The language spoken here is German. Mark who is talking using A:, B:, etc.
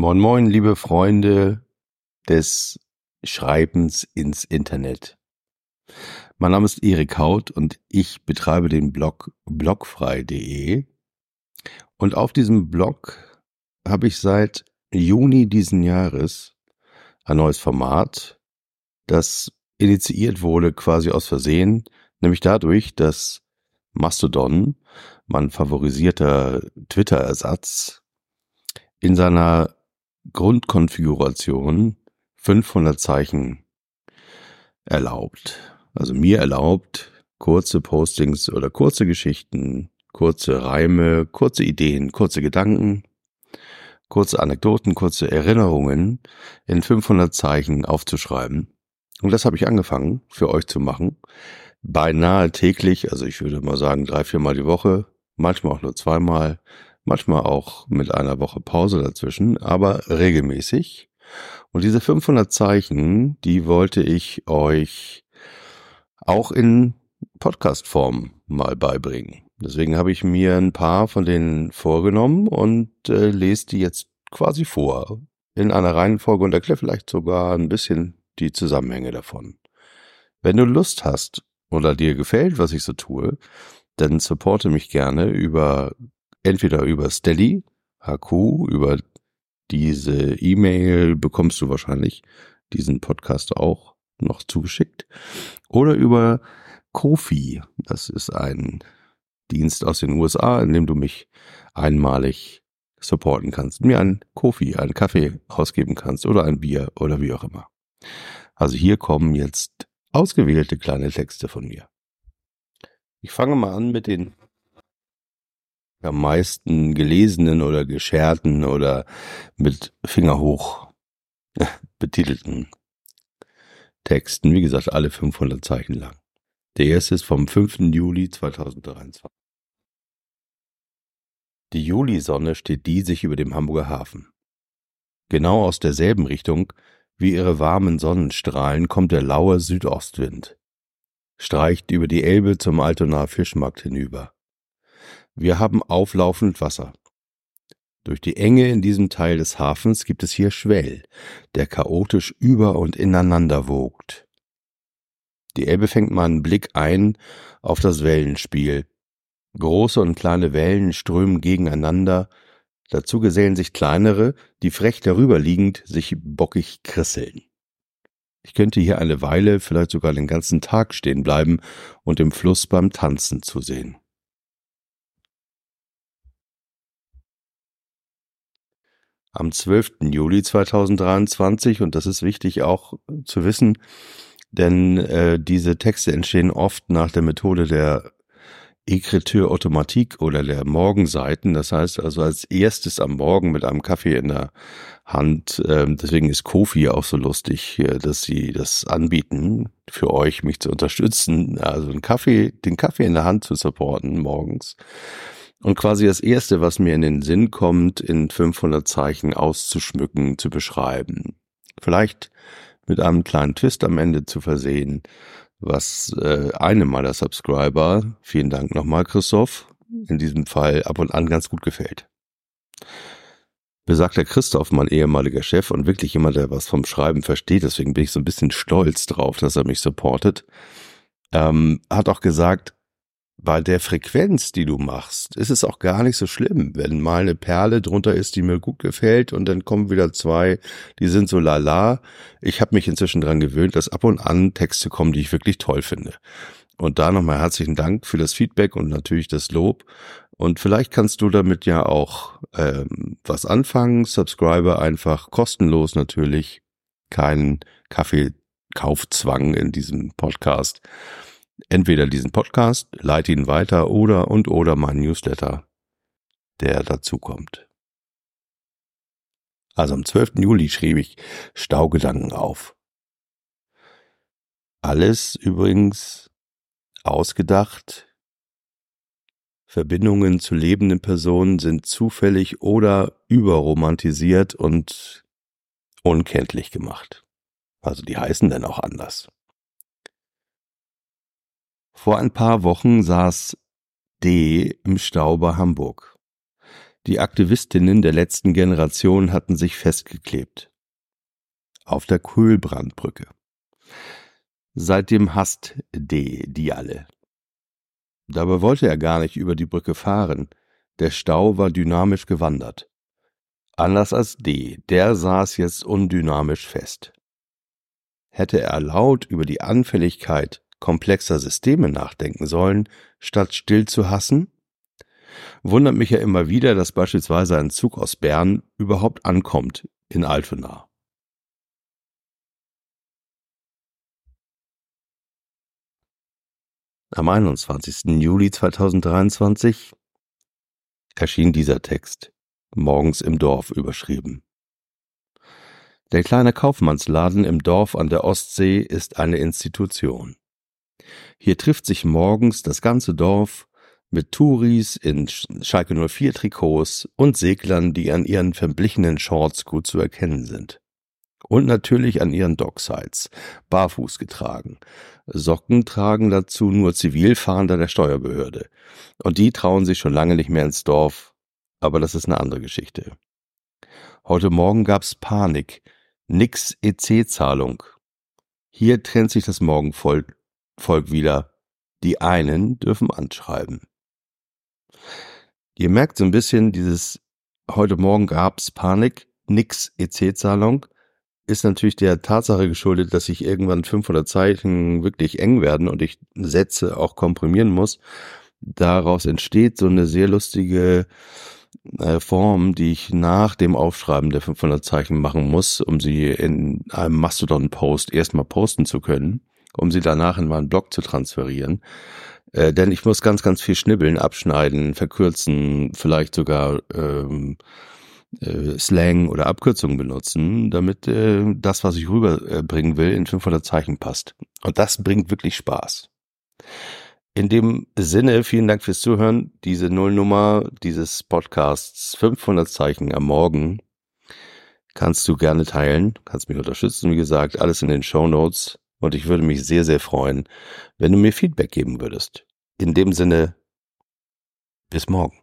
A: Moin moin, liebe Freunde des Schreibens ins Internet. Mein Name ist Erik Haut und ich betreibe den Blog blogfrei.de. Und auf diesem Blog habe ich seit Juni diesen Jahres ein neues Format, das initiiert wurde quasi aus Versehen, nämlich dadurch, dass Mastodon, mein favorisierter Twitter-Ersatz, in seiner Grundkonfiguration 500 Zeichen erlaubt. Also mir erlaubt, kurze Postings oder kurze Geschichten, kurze Reime, kurze Ideen, kurze Gedanken, kurze Anekdoten, kurze Erinnerungen in 500 Zeichen aufzuschreiben. Und das habe ich angefangen für euch zu machen. Beinahe täglich, also ich würde mal sagen drei, viermal die Woche, manchmal auch nur zweimal, manchmal auch mit einer Woche Pause dazwischen, aber regelmäßig. Und diese 500 Zeichen, die wollte ich euch auch in Podcast-Form mal beibringen. Deswegen habe ich mir ein paar von denen vorgenommen und äh, lese die jetzt quasi vor. In einer Reihenfolge und erkläre vielleicht sogar ein bisschen die Zusammenhänge davon. Wenn du Lust hast oder dir gefällt, was ich so tue, dann supporte mich gerne über entweder über Steady, HQ, über diese E-Mail bekommst du wahrscheinlich diesen Podcast auch noch zugeschickt oder über Kofi. Das ist ein Dienst aus den USA, in dem du mich einmalig supporten kannst, mir einen Kofi, einen Kaffee ausgeben kannst oder ein Bier oder wie auch immer. Also hier kommen jetzt ausgewählte kleine Texte von mir. Ich fange mal an mit den am meisten gelesenen oder gescherten oder mit Finger hoch betitelten Texten. Wie gesagt, alle 500 Zeichen lang. Der erste ist vom 5. Juli 2023. Die Julisonne steht diesig über dem Hamburger Hafen. Genau aus derselben Richtung wie ihre warmen Sonnenstrahlen kommt der laue Südostwind, streicht über die Elbe zum Altonaer Fischmarkt hinüber. Wir haben auflaufend Wasser. Durch die Enge in diesem Teil des Hafens gibt es hier Schwell, der chaotisch über und ineinander wogt. Die Elbe fängt meinen Blick ein auf das Wellenspiel. Große und kleine Wellen strömen gegeneinander, dazu gesellen sich kleinere, die frech darüberliegend sich bockig krisseln. Ich könnte hier eine Weile, vielleicht sogar den ganzen Tag stehen bleiben und dem Fluss beim Tanzen zusehen. Am 12. Juli 2023 und das ist wichtig auch zu wissen, denn äh, diese Texte entstehen oft nach der Methode der Écriture Automatique oder der Morgenseiten. Das heißt also als erstes am Morgen mit einem Kaffee in der Hand. Äh, deswegen ist Kofi auch so lustig, äh, dass sie das anbieten für euch, mich zu unterstützen. Also einen Kaffee, den Kaffee in der Hand zu supporten morgens. Und quasi das Erste, was mir in den Sinn kommt, in 500 Zeichen auszuschmücken, zu beschreiben. Vielleicht mit einem kleinen Twist am Ende zu versehen, was äh, einem meiner Subscriber, vielen Dank nochmal Christoph, in diesem Fall ab und an ganz gut gefällt. Besagter Christoph, mein ehemaliger Chef und wirklich jemand, der was vom Schreiben versteht, deswegen bin ich so ein bisschen stolz drauf, dass er mich supportet, ähm, hat auch gesagt, bei der Frequenz, die du machst, ist es auch gar nicht so schlimm, wenn mal eine Perle drunter ist, die mir gut gefällt und dann kommen wieder zwei, die sind so lala. Ich habe mich inzwischen dran gewöhnt, dass ab und an Texte kommen, die ich wirklich toll finde. Und da nochmal herzlichen Dank für das Feedback und natürlich das Lob. Und vielleicht kannst du damit ja auch ähm, was anfangen. Subscriber einfach kostenlos natürlich. Kein Kaffeekaufzwang in diesem Podcast entweder diesen Podcast, leite ihn weiter oder und oder mein Newsletter, der dazu kommt. Also am 12. Juli schrieb ich Staugedanken auf. Alles übrigens ausgedacht. Verbindungen zu lebenden Personen sind zufällig oder überromantisiert und unkenntlich gemacht. Also die heißen dann auch anders. Vor ein paar Wochen saß D im Stau bei Hamburg. Die Aktivistinnen der letzten Generation hatten sich festgeklebt. Auf der Kühlbrandbrücke. Seitdem hasst D die alle. Dabei wollte er gar nicht über die Brücke fahren. Der Stau war dynamisch gewandert. Anders als D, der saß jetzt undynamisch fest. Hätte er laut über die Anfälligkeit komplexer Systeme nachdenken sollen, statt still zu hassen? Wundert mich ja immer wieder, dass beispielsweise ein Zug aus Bern überhaupt ankommt in Altona. Am 21. Juli 2023 erschien dieser Text, morgens im Dorf überschrieben. Der kleine Kaufmannsladen im Dorf an der Ostsee ist eine Institution. Hier trifft sich morgens das ganze Dorf mit Touris in Schalke 04 Trikots und Seglern, die an ihren verblichenen Shorts gut zu erkennen sind. Und natürlich an ihren Docksides, barfuß getragen. Socken tragen dazu nur Zivilfahnder der Steuerbehörde. Und die trauen sich schon lange nicht mehr ins Dorf, aber das ist eine andere Geschichte. Heute Morgen gab's Panik, nix EC-Zahlung. Hier trennt sich das Morgenvolk Volk wieder. Die einen dürfen anschreiben. Ihr merkt so ein bisschen dieses heute Morgen gab's Panik, nix EC-Zahlung, ist natürlich der Tatsache geschuldet, dass sich irgendwann 500 Zeichen wirklich eng werden und ich Sätze auch komprimieren muss. Daraus entsteht so eine sehr lustige äh, Form, die ich nach dem Aufschreiben der 500 Zeichen machen muss, um sie in einem Mastodon-Post erstmal posten zu können, um sie danach in meinen Blog zu transferieren. Äh, denn ich muss ganz, ganz viel schnibbeln, abschneiden, verkürzen, vielleicht sogar ähm, äh, Slang oder Abkürzungen benutzen, damit äh, das, was ich rüberbringen will, in 500 Zeichen passt. Und das bringt wirklich Spaß. In dem Sinne, vielen Dank fürs Zuhören. Diese Nullnummer dieses Podcasts 500 Zeichen am Morgen kannst du gerne teilen, kannst mich unterstützen, wie gesagt, alles in den Show Notes. Und ich würde mich sehr, sehr freuen, wenn du mir Feedback geben würdest. In dem Sinne, bis morgen.